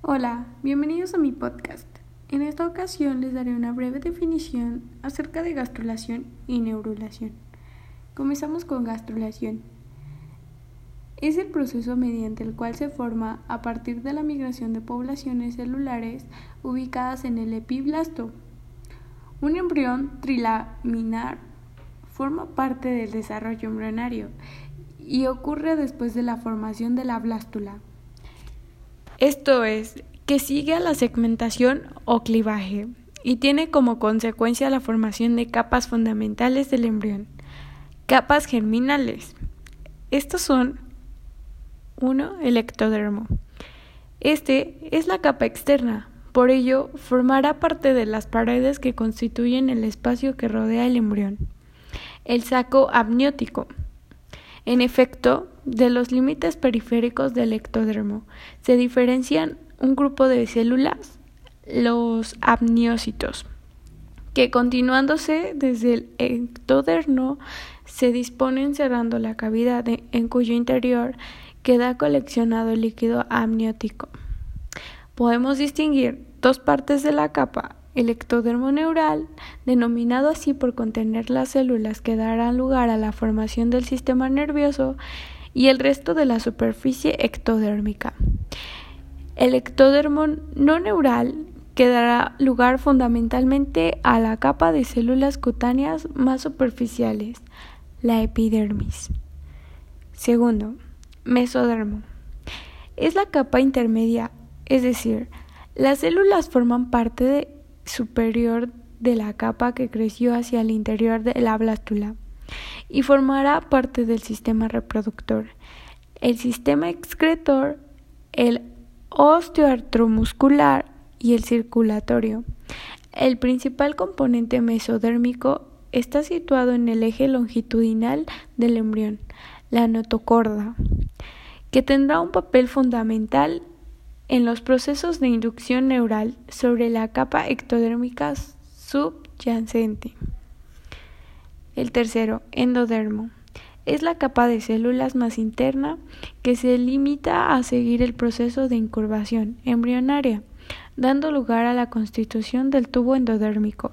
Hola, bienvenidos a mi podcast. En esta ocasión les daré una breve definición acerca de gastrulación y neurulación. Comenzamos con gastrulación. Es el proceso mediante el cual se forma a partir de la migración de poblaciones celulares ubicadas en el epiblasto. Un embrión trilaminar forma parte del desarrollo embrionario y ocurre después de la formación de la blástula. Esto es, que sigue a la segmentación o clivaje y tiene como consecuencia la formación de capas fundamentales del embrión. Capas germinales. Estos son 1. El ectodermo. Este es la capa externa, por ello formará parte de las paredes que constituyen el espacio que rodea el embrión. El saco amniótico. En efecto, de los límites periféricos del ectodermo se diferencian un grupo de células, los amniócitos, que continuándose desde el ectodermo se disponen cerrando la cavidad en cuyo interior queda coleccionado el líquido amniótico. Podemos distinguir dos partes de la capa, el ectodermo neural, denominado así por contener las células que darán lugar a la formación del sistema nervioso, y el resto de la superficie ectodérmica. El ectodermo no neural que dará lugar fundamentalmente a la capa de células cutáneas más superficiales, la epidermis. Segundo, mesodermo. Es la capa intermedia, es decir, las células forman parte superior de la capa que creció hacia el interior de la blástula y formará parte del sistema reproductor, el sistema excretor, el osteoartromuscular y el circulatorio. El principal componente mesodérmico está situado en el eje longitudinal del embrión, la notocorda, que tendrá un papel fundamental en los procesos de inducción neural sobre la capa ectodérmica subyacente. El tercero, endodermo. Es la capa de células más interna que se limita a seguir el proceso de incurvación embrionaria, dando lugar a la constitución del tubo endodérmico,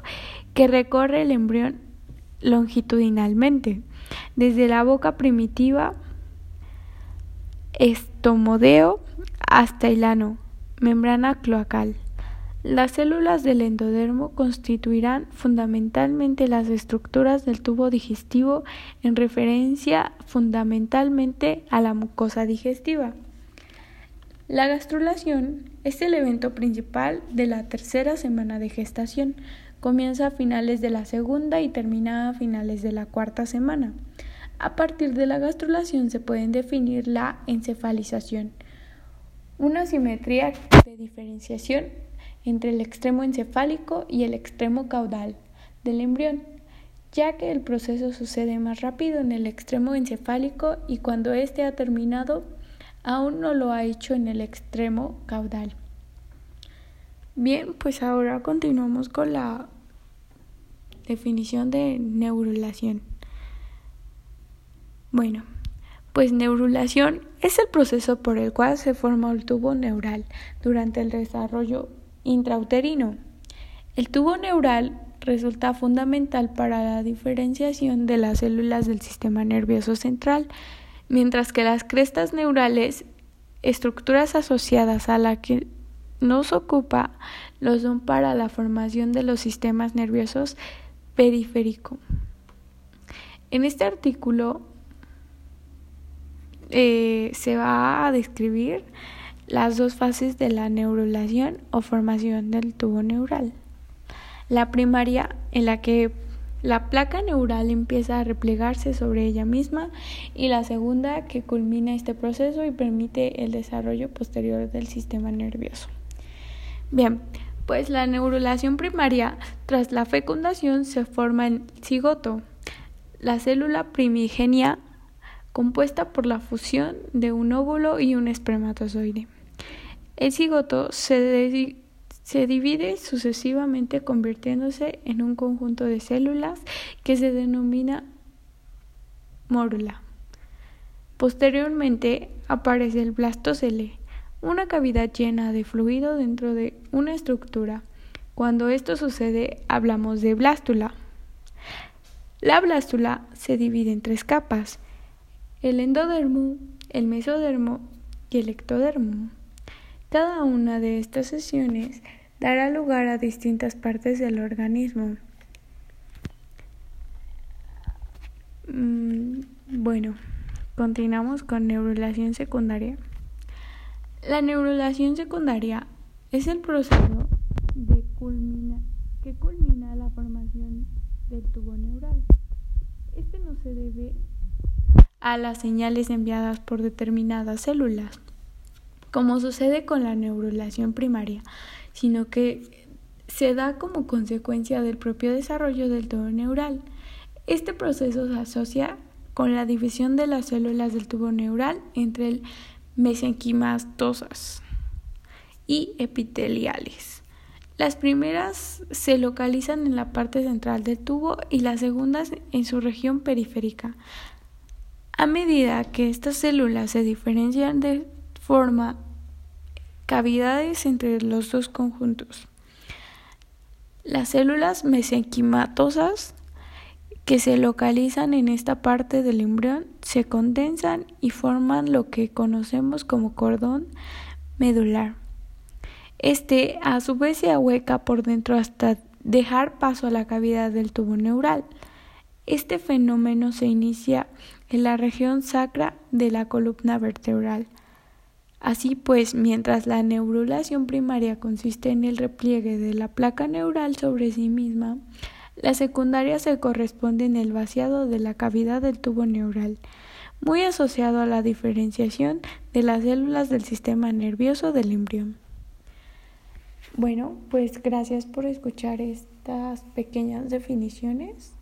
que recorre el embrión longitudinalmente, desde la boca primitiva estomodeo hasta el ano, membrana cloacal. Las células del endodermo constituirán fundamentalmente las estructuras del tubo digestivo en referencia fundamentalmente a la mucosa digestiva. La gastrulación es el evento principal de la tercera semana de gestación. Comienza a finales de la segunda y termina a finales de la cuarta semana. A partir de la gastrulación se pueden definir la encefalización, una simetría de diferenciación entre el extremo encefálico y el extremo caudal del embrión, ya que el proceso sucede más rápido en el extremo encefálico y cuando éste ha terminado, aún no lo ha hecho en el extremo caudal. Bien, pues ahora continuamos con la definición de neurulación. Bueno, pues neurulación es el proceso por el cual se forma el tubo neural durante el desarrollo intrauterino. El tubo neural resulta fundamental para la diferenciación de las células del sistema nervioso central, mientras que las crestas neurales, estructuras asociadas a la que nos ocupa, lo son para la formación de los sistemas nerviosos periférico. En este artículo eh, se va a describir las dos fases de la neurulación o formación del tubo neural. La primaria, en la que la placa neural empieza a replegarse sobre ella misma y la segunda que culmina este proceso y permite el desarrollo posterior del sistema nervioso. Bien, pues la neurulación primaria, tras la fecundación, se forma en cigoto, la célula primigenia compuesta por la fusión de un óvulo y un espermatozoide. El cigoto se, se divide sucesivamente convirtiéndose en un conjunto de células que se denomina mórula. Posteriormente aparece el blastocele, una cavidad llena de fluido dentro de una estructura. Cuando esto sucede, hablamos de blástula. La blástula se divide en tres capas, el endodermo, el mesodermo y el ectodermo. Cada una de estas sesiones dará lugar a distintas partes del organismo. Mm, bueno, continuamos con neurulación secundaria. La neurulación secundaria es el proceso de que culmina la formación del tubo neural. Este no se debe a las señales enviadas por determinadas células, como sucede con la neurulación primaria, sino que se da como consecuencia del propio desarrollo del tubo neural. Este proceso se asocia con la división de las células del tubo neural entre el mesenquimastosas y epiteliales. Las primeras se localizan en la parte central del tubo y las segundas en su región periférica. A medida que estas células se diferencian de forma cavidades entre los dos conjuntos. Las células mesenquimatosas que se localizan en esta parte del embrión se condensan y forman lo que conocemos como cordón medular. Este a su vez se ahueca por dentro hasta dejar paso a la cavidad del tubo neural. Este fenómeno se inicia en la región sacra de la columna vertebral. Así pues, mientras la neurulación primaria consiste en el repliegue de la placa neural sobre sí misma, la secundaria se corresponde en el vaciado de la cavidad del tubo neural, muy asociado a la diferenciación de las células del sistema nervioso del embrión. Bueno, pues gracias por escuchar estas pequeñas definiciones.